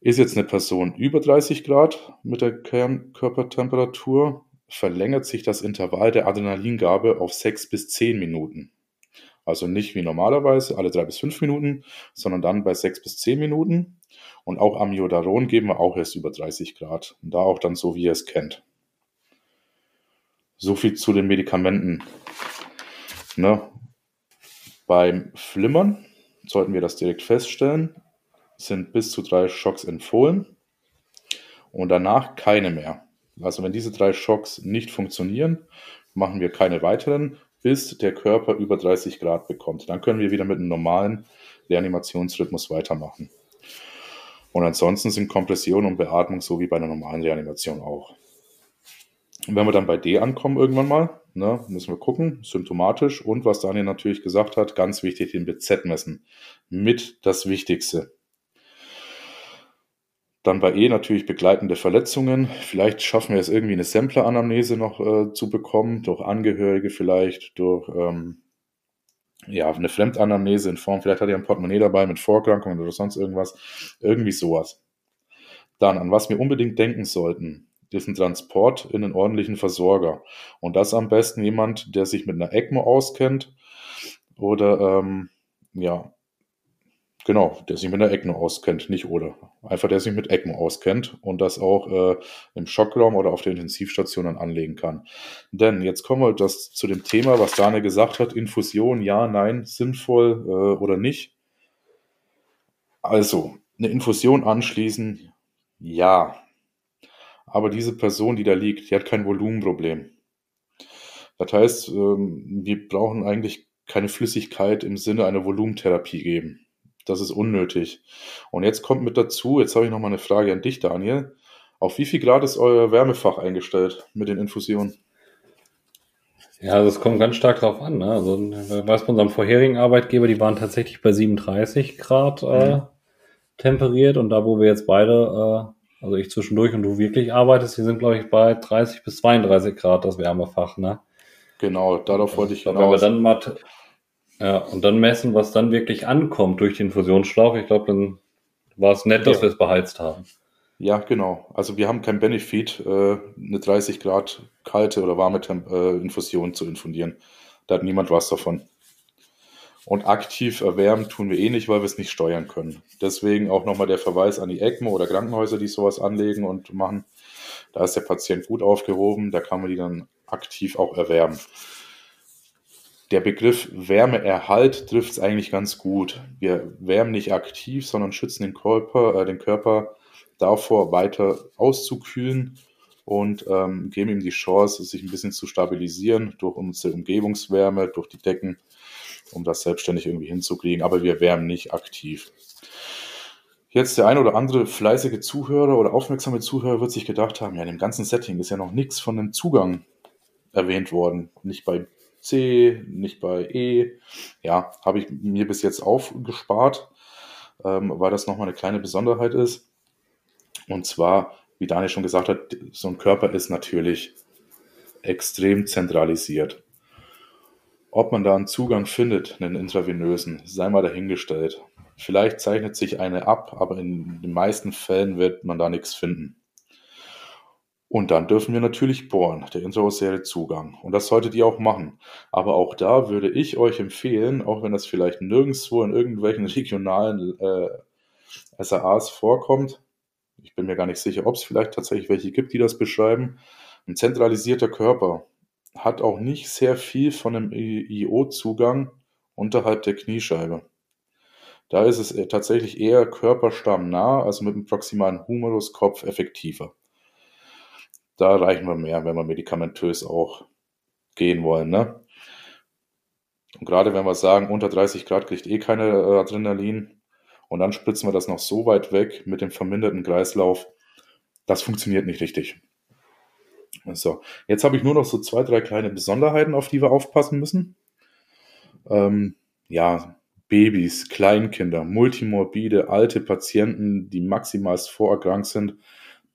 Ist jetzt eine Person über 30 Grad mit der Kernkörpertemperatur, verlängert sich das Intervall der Adrenalingabe auf 6 bis 10 Minuten. Also nicht wie normalerweise alle drei bis fünf Minuten, sondern dann bei sechs bis zehn Minuten. Und auch Amiodaron geben wir auch erst über 30 Grad. Und da auch dann so, wie ihr es kennt. So viel zu den Medikamenten. Ne? Beim Flimmern sollten wir das direkt feststellen. Sind bis zu drei Schocks empfohlen und danach keine mehr. Also wenn diese drei Schocks nicht funktionieren, machen wir keine weiteren, bis der Körper über 30 Grad bekommt. Dann können wir wieder mit einem normalen Reanimationsrhythmus weitermachen. Und ansonsten sind Kompression und Beatmung so wie bei einer normalen Reanimation auch. Und wenn wir dann bei D ankommen irgendwann mal, ne, müssen wir gucken, symptomatisch und was Daniel natürlich gesagt hat, ganz wichtig, den BZ messen. Mit das Wichtigste. Dann bei E natürlich begleitende Verletzungen. Vielleicht schaffen wir es irgendwie eine Sampler-Anamnese noch äh, zu bekommen, durch Angehörige vielleicht, durch ähm, ja, eine Fremdanamnese in Form, vielleicht hat er ein Portemonnaie dabei mit Vorerkrankungen oder sonst irgendwas. Irgendwie sowas. Dann, an was wir unbedingt denken sollten, ist ein Transport in einen ordentlichen Versorger. Und das am besten jemand, der sich mit einer ECMO auskennt oder ähm, ja, Genau, der sich mit der ECMO auskennt, nicht oder. Einfach der sich mit ECMO auskennt und das auch äh, im Schockraum oder auf der Intensivstation dann anlegen kann. Denn jetzt kommen wir das zu dem Thema, was Daniel gesagt hat, Infusion, ja, nein, sinnvoll äh, oder nicht. Also, eine Infusion anschließen, ja. Aber diese Person, die da liegt, die hat kein Volumenproblem. Das heißt, ähm, wir brauchen eigentlich keine Flüssigkeit im Sinne einer Volumentherapie geben. Das ist unnötig. Und jetzt kommt mit dazu, jetzt habe ich noch mal eine Frage an dich, Daniel. Auf wie viel Grad ist euer Wärmefach eingestellt mit den Infusionen? Ja, das kommt ganz stark drauf an. Ne? Also, weiß bei unserem vorherigen Arbeitgeber, die waren tatsächlich bei 37 Grad äh, mhm. temperiert und da, wo wir jetzt beide, äh, also ich zwischendurch und du wirklich arbeitest, die sind, glaube ich, bei 30 bis 32 Grad das Wärmefach. Ne? Genau, darauf wollte ich hinaus. Wenn wir dann mal ja, und dann messen, was dann wirklich ankommt durch den Fusionsschlauch. Ich glaube, dann war es nett, dass ja. wir es beheizt haben. Ja, genau. Also wir haben kein Benefit, äh, eine 30 Grad kalte oder warme Temp äh, Infusion zu infundieren. Da hat niemand was davon. Und aktiv erwärmen tun wir eh nicht, weil wir es nicht steuern können. Deswegen auch nochmal der Verweis an die ECMO oder Krankenhäuser, die sowas anlegen und machen. Da ist der Patient gut aufgehoben, da kann man die dann aktiv auch erwärmen der Begriff Wärmeerhalt trifft es eigentlich ganz gut. Wir wärmen nicht aktiv, sondern schützen den Körper, äh, den Körper davor, weiter auszukühlen und ähm, geben ihm die Chance, sich ein bisschen zu stabilisieren durch unsere Umgebungswärme, durch die Decken, um das selbstständig irgendwie hinzukriegen. Aber wir wärmen nicht aktiv. Jetzt der ein oder andere fleißige Zuhörer oder aufmerksame Zuhörer wird sich gedacht haben, ja, in dem ganzen Setting ist ja noch nichts von dem Zugang erwähnt worden. Nicht bei C, nicht bei E. Ja, habe ich mir bis jetzt aufgespart, ähm, weil das nochmal eine kleine Besonderheit ist. Und zwar, wie Daniel schon gesagt hat, so ein Körper ist natürlich extrem zentralisiert. Ob man da einen Zugang findet, einen intravenösen, sei mal dahingestellt. Vielleicht zeichnet sich eine ab, aber in den meisten Fällen wird man da nichts finden. Und dann dürfen wir natürlich bohren, der intraosäre Zugang. Und das solltet ihr auch machen. Aber auch da würde ich euch empfehlen, auch wenn das vielleicht nirgendwo in irgendwelchen regionalen äh, SAAs vorkommt, ich bin mir gar nicht sicher, ob es vielleicht tatsächlich welche gibt, die das beschreiben, ein zentralisierter Körper hat auch nicht sehr viel von einem IO-Zugang unterhalb der Kniescheibe. Da ist es äh, tatsächlich eher körperstammnah, also mit dem proximalen Humeruskopf effektiver. Da reichen wir mehr, wenn wir medikamentös auch gehen wollen. Ne? Und gerade wenn wir sagen, unter 30 Grad kriegt eh keine äh, Adrenalin und dann spritzen wir das noch so weit weg mit dem verminderten Kreislauf, das funktioniert nicht richtig. So, jetzt habe ich nur noch so zwei, drei kleine Besonderheiten, auf die wir aufpassen müssen. Ähm, ja, Babys, Kleinkinder, multimorbide, alte Patienten, die maximalst vorerkrankt sind,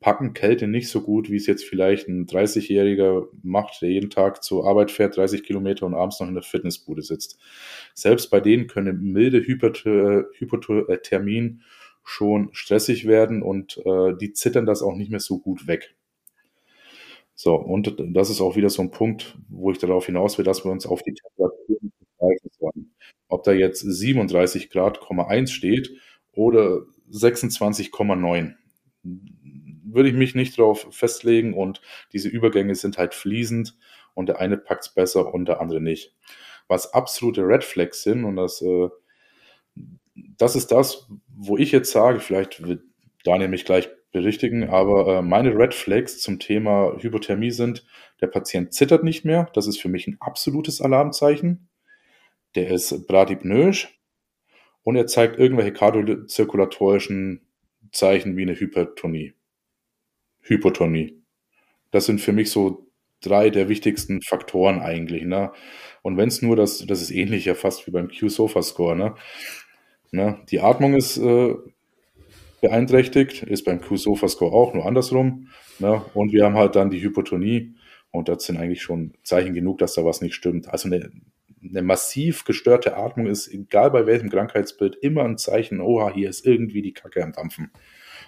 packen Kälte nicht so gut, wie es jetzt vielleicht ein 30-Jähriger macht, der jeden Tag zur Arbeit fährt, 30 Kilometer und abends noch in der Fitnessbude sitzt. Selbst bei denen können milde Hypothermien schon stressig werden und äh, die zittern das auch nicht mehr so gut weg. So, und das ist auch wieder so ein Punkt, wo ich darauf hinaus will, dass wir uns auf die Temperaturen begreifen sollen. Ob da jetzt 37 Grad, 1 steht oder 26,9 würde ich mich nicht darauf festlegen und diese Übergänge sind halt fließend und der eine packt es besser und der andere nicht. Was absolute Red Flags sind und das, äh, das ist das, wo ich jetzt sage, vielleicht wird Daniel mich gleich berichtigen, aber äh, meine Red Flags zum Thema Hypothermie sind, der Patient zittert nicht mehr, das ist für mich ein absolutes Alarmzeichen. Der ist bradypnoisch und er zeigt irgendwelche kardiozirkulatorischen Zeichen wie eine Hypertonie. Hypotonie. Das sind für mich so drei der wichtigsten Faktoren eigentlich. Ne? Und wenn es nur das, das ist ähnlich ja fast wie beim Q-Sofa-Score. Ne? Ne? Die Atmung ist äh, beeinträchtigt, ist beim Q-Sofa-Score auch, nur andersrum. Ne? Und wir haben halt dann die Hypotonie und das sind eigentlich schon Zeichen genug, dass da was nicht stimmt. Also eine, eine massiv gestörte Atmung ist, egal bei welchem Krankheitsbild, immer ein Zeichen, oha, hier ist irgendwie die Kacke am Dampfen.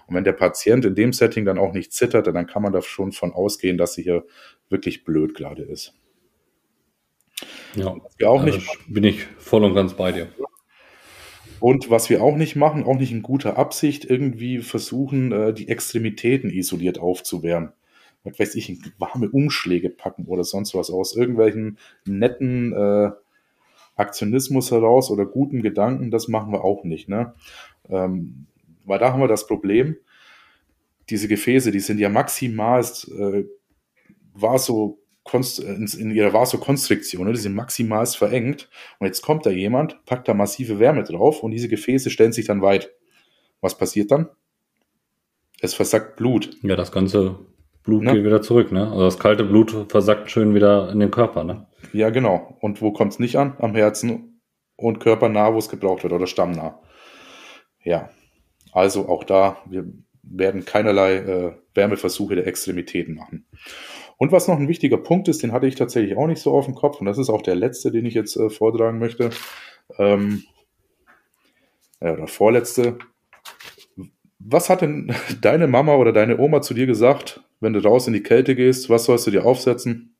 Und wenn der Patient in dem Setting dann auch nicht zittert, dann kann man da schon von ausgehen, dass sie hier wirklich blöd gerade ist. Ja, wir auch nicht bin ich voll und ganz bei dir. Und was wir auch nicht machen, auch nicht in guter Absicht, irgendwie versuchen, äh, die Extremitäten isoliert aufzuwärmen. Was weiß ich, warme Umschläge packen oder sonst was aus irgendwelchen netten äh, Aktionismus heraus oder guten Gedanken, das machen wir auch nicht. Ne? Ähm, weil da haben wir das Problem, diese Gefäße, die sind ja maximal äh, Vaso in ihrer Vasokonstriktion, ne? die sind maximal verengt. Und jetzt kommt da jemand, packt da massive Wärme drauf und diese Gefäße stellen sich dann weit. Was passiert dann? Es versackt Blut. Ja, das ganze Blut ne? geht wieder zurück, ne? Also das kalte Blut versackt schön wieder in den Körper, ne? Ja, genau. Und wo kommt es nicht an? Am Herzen und körpernah, wo es gebraucht wird oder stammnah. Ja, also auch da, wir werden keinerlei äh, Wärmeversuche der Extremitäten machen. Und was noch ein wichtiger Punkt ist, den hatte ich tatsächlich auch nicht so auf dem Kopf, und das ist auch der letzte, den ich jetzt äh, vortragen möchte. Ähm, ja, oder vorletzte. Was hat denn deine Mama oder deine Oma zu dir gesagt, wenn du raus in die Kälte gehst? Was sollst du dir aufsetzen?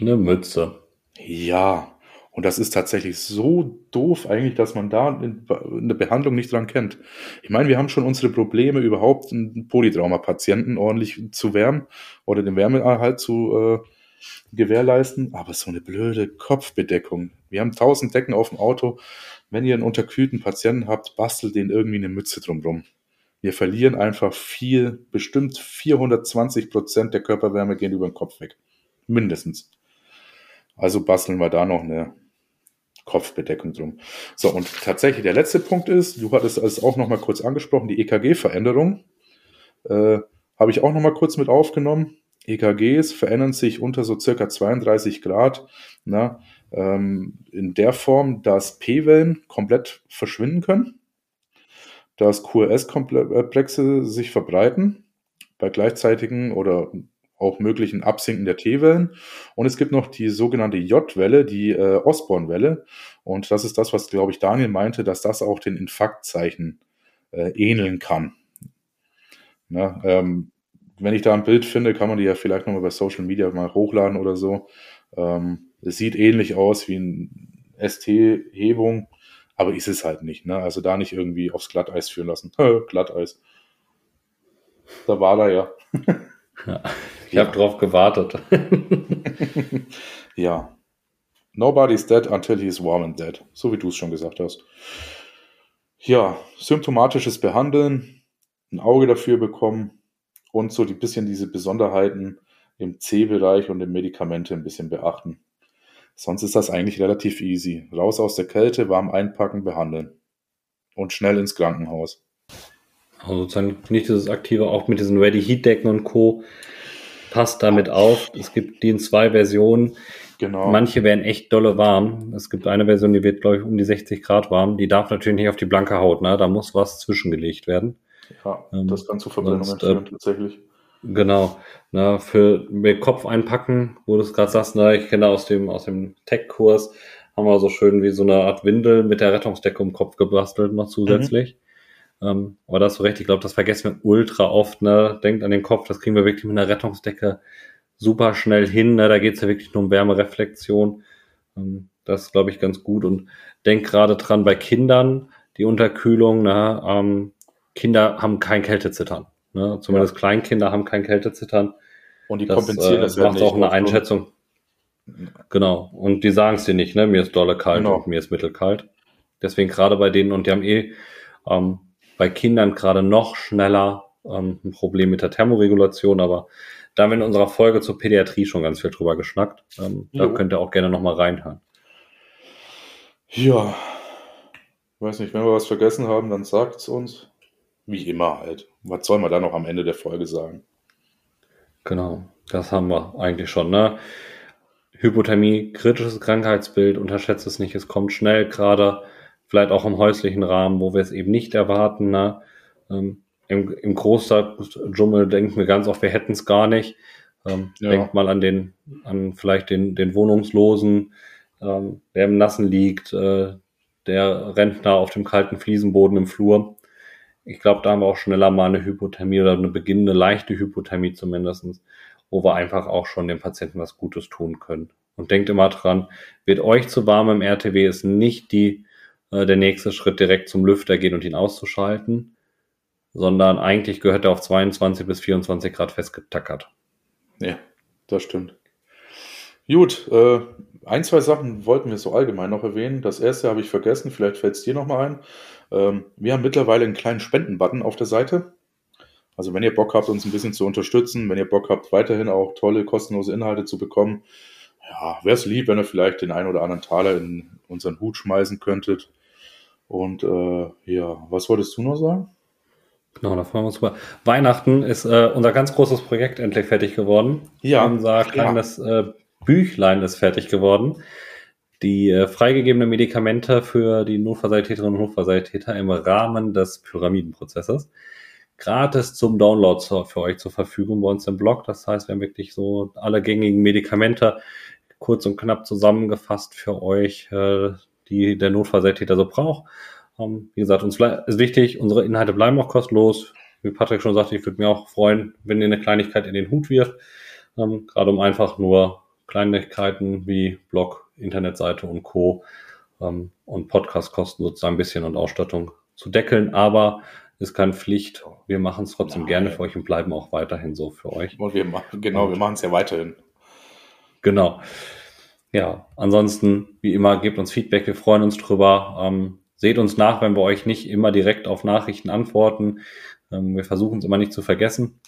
Eine Mütze. Ja, und das ist tatsächlich so doof eigentlich, dass man da eine Behandlung nicht dran kennt. Ich meine, wir haben schon unsere Probleme, überhaupt einen Polytrauma-Patienten ordentlich zu wärmen oder den Wärmeerhalt zu äh, gewährleisten. Aber so eine blöde Kopfbedeckung. Wir haben tausend Decken auf dem Auto. Wenn ihr einen unterkühlten Patienten habt, bastelt den irgendwie eine Mütze drumrum. Wir verlieren einfach viel, bestimmt 420 Prozent der Körperwärme gehen über den Kopf weg. Mindestens. Also basteln wir da noch eine Kopfbedeckung drum. So, und tatsächlich der letzte Punkt ist, du hattest es auch noch mal kurz angesprochen, die EKG-Veränderung. Äh, Habe ich auch noch mal kurz mit aufgenommen. EKGs verändern sich unter so circa 32 Grad na, ähm, in der Form, dass P-Wellen komplett verschwinden können, dass QRS-Komplexe sich verbreiten bei gleichzeitigen oder auch möglichen Absinken der T-Wellen. Und es gibt noch die sogenannte J-Welle, die äh, Osborn-Welle. Und das ist das, was, glaube ich, Daniel meinte, dass das auch den Infarktzeichen äh, ähneln kann. Na, ähm, wenn ich da ein Bild finde, kann man die ja vielleicht nochmal bei Social Media mal hochladen oder so. Ähm, es sieht ähnlich aus wie ein ST-Hebung, aber ist es halt nicht. Ne? Also da nicht irgendwie aufs Glatteis führen lassen. Glatteis. Da war er ja. ja ich ja. habe drauf gewartet. ja. Nobody's dead until he's warm and dead. So wie du es schon gesagt hast. Ja, symptomatisches Behandeln, ein Auge dafür bekommen und so ein bisschen diese Besonderheiten im C-Bereich und im Medikamente ein bisschen beachten. Sonst ist das eigentlich relativ easy. Raus aus der Kälte, warm einpacken, behandeln. Und schnell ins Krankenhaus. Also sozusagen nicht dieses aktive, auch mit diesen Ready Heat Decken und Co. Passt damit auf. Es gibt die in zwei Versionen. Genau. Manche werden echt dolle warm. Es gibt eine Version, die wird, glaube ich, um die 60 Grad warm. Die darf natürlich nicht auf die blanke Haut, ne? Da muss was zwischengelegt werden. Ja, ähm, das kann zu Verbrennungen führen, äh, tatsächlich. Genau. Na, für mit Kopf einpacken, wo du es gerade sagst, na, ich kenne aus dem, aus dem Tech-Kurs, haben wir so schön wie so eine Art Windel mit der Rettungsdecke um den Kopf gebastelt noch zusätzlich. Mhm. Ähm, aber das ist so recht, ich glaube, das vergessen wir ultra oft, ne? Denkt an den Kopf, das kriegen wir wirklich mit einer Rettungsdecke super schnell hin. Ne? Da geht es ja wirklich nur um Wärmereflexion. Ähm, das glaube ich, ganz gut. Und denk gerade dran bei Kindern, die Unterkühlung, ne? Ähm, Kinder haben kein Kältezittern. Ne? Zumindest ja. Kleinkinder haben kein Kältezittern. Und die das, kompensieren äh, das ja macht auch eine Einschätzung. Genau. Und die sagen es dir nicht, ne? Mir ist dolle kalt genau. und mir ist mittelkalt. Deswegen gerade bei denen, und die haben eh ähm, bei Kindern gerade noch schneller ähm, ein Problem mit der Thermoregulation, aber da haben wir in unserer Folge zur Pädiatrie schon ganz viel drüber geschnackt. Ähm, da könnt ihr auch gerne nochmal reinhören. Ja, weiß nicht, wenn wir was vergessen haben, dann sagt es uns. Wie immer halt. Was soll man da noch am Ende der Folge sagen? Genau, das haben wir eigentlich schon. Ne? Hypothermie, kritisches Krankheitsbild, unterschätzt es nicht, es kommt schnell, gerade vielleicht auch im häuslichen Rahmen, wo wir es eben nicht erwarten. Ne? Ähm, im, im Großstadtdschungel denken wir ganz oft, wir hätten es gar nicht. Ähm, ja. Denkt mal an den, an vielleicht den, den Wohnungslosen, ähm, der im Nassen liegt, äh, der Rentner auf dem kalten Fliesenboden im Flur. Ich glaube, da haben wir auch schneller mal eine Hypothermie oder eine beginnende leichte Hypothermie zumindestens, wo wir einfach auch schon dem Patienten was Gutes tun können. Und denkt immer dran, wird euch zu warm im RTW, ist nicht die, äh, der nächste Schritt direkt zum Lüfter gehen und ihn auszuschalten, sondern eigentlich gehört er auf 22 bis 24 Grad festgetackert. Ja, das stimmt. Gut, äh, ein, zwei Sachen wollten wir so allgemein noch erwähnen. Das erste habe ich vergessen, vielleicht fällt es dir nochmal ein. Ähm, wir haben mittlerweile einen kleinen Spendenbutton auf der Seite. Also wenn ihr Bock habt, uns ein bisschen zu unterstützen, wenn ihr Bock habt, weiterhin auch tolle, kostenlose Inhalte zu bekommen, ja, wäre es lieb, wenn ihr vielleicht den einen oder anderen Taler in unseren Hut schmeißen könntet. Und äh, ja, was wolltest du noch sagen? Genau, da freuen wir uns über. Weihnachten ist äh, unser ganz großes Projekt endlich fertig geworden. Ja. Unser kleines äh, Büchlein ist fertig geworden. Die äh, freigegebenen Medikamente für die Notfallsanitäterinnen und Notfallsanitäter im Rahmen des Pyramidenprozesses. Gratis zum Download zu, für euch zur Verfügung bei uns im Blog. Das heißt, wir haben wirklich so alle gängigen Medikamente kurz und knapp zusammengefasst für euch, äh, die der Notfallsanitäter so braucht ähm, wie gesagt, uns ist wichtig, unsere Inhalte bleiben auch kostenlos. Wie Patrick schon sagte, ich würde mir auch freuen, wenn ihr eine Kleinigkeit in den Hut wirft. Ähm, gerade um einfach nur Kleinigkeiten wie Blog, Internetseite und Co. Ähm, und Podcastkosten sozusagen ein bisschen und Ausstattung zu deckeln. Aber ist keine Pflicht. Wir machen es trotzdem Nein. gerne für euch und bleiben auch weiterhin so für euch. Und wir machen, genau, und, wir machen es ja weiterhin. Genau. Ja, ansonsten, wie immer, gebt uns Feedback, wir freuen uns drüber. Ähm, Seht uns nach, wenn wir euch nicht immer direkt auf Nachrichten antworten. Ähm, wir versuchen es immer nicht zu vergessen.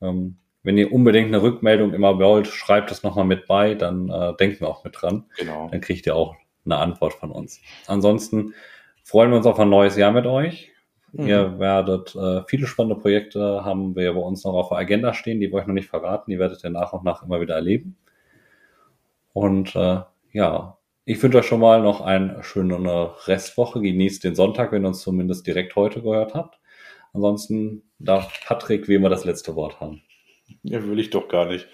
Ähm, wenn ihr unbedingt eine Rückmeldung immer wollt, schreibt es nochmal mit bei, dann äh, denken wir auch mit dran. Genau. Dann kriegt ihr auch eine Antwort von uns. Ansonsten freuen wir uns auf ein neues Jahr mit euch. Mhm. Ihr werdet äh, viele spannende Projekte haben wir bei uns noch auf der Agenda stehen, die wir euch noch nicht verraten. Die werdet ihr nach und nach immer wieder erleben. Und äh, ja, ich wünsche euch schon mal noch eine schöne Restwoche. Genießt den Sonntag, wenn ihr uns zumindest direkt heute gehört habt. Ansonsten darf Patrick wie immer das letzte Wort haben. Ja, will ich doch gar nicht.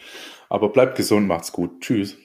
Aber bleibt gesund, macht's gut. Tschüss.